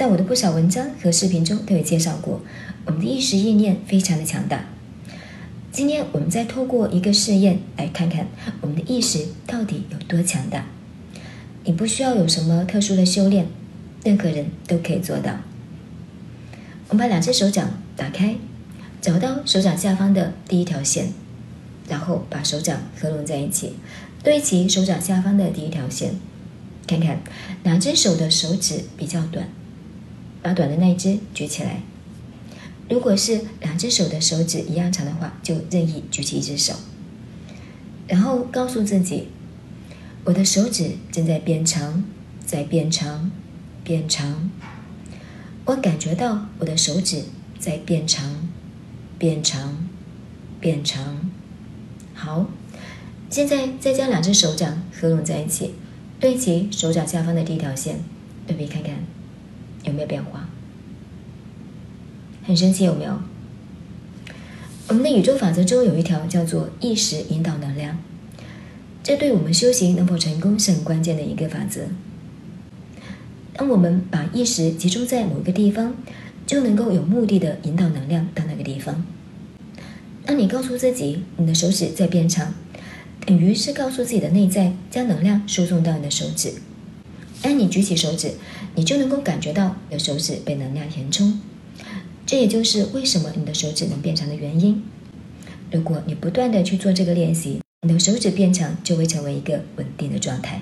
在我的不少文章和视频中都有介绍过，我们的意识意念非常的强大。今天我们再透过一个试验来看看我们的意识到底有多强大。你不需要有什么特殊的修炼，任何人都可以做到。我们把两只手掌打开，找到手掌下方的第一条线，然后把手掌合拢在一起，对齐手掌下方的第一条线，看看哪只手的手指比较短，把短的那一只举起来。如果是两只手的手指一样长的话，就任意举起一只手，然后告诉自己。我的手指正在变长，在变长，变长。我感觉到我的手指在变长，变长，变长。好，现在再将两只手掌合拢在一起，对齐手掌下方的第一条线，对比看看有没有变化。很神奇，有没有？我们的宇宙法则中有一条叫做意识引导能量。这对我们修行能否成功是很关键的一个法则。当我们把意识集中在某一个地方，就能够有目的的引导能量到那个地方。当你告诉自己你的手指在变长，等于是告诉自己的内在将能量输送到你的手指。当你举起手指，你就能够感觉到你的手指被能量填充。这也就是为什么你的手指能变长的原因。如果你不断的去做这个练习。你的手指变长，就会成为一个稳定的状态。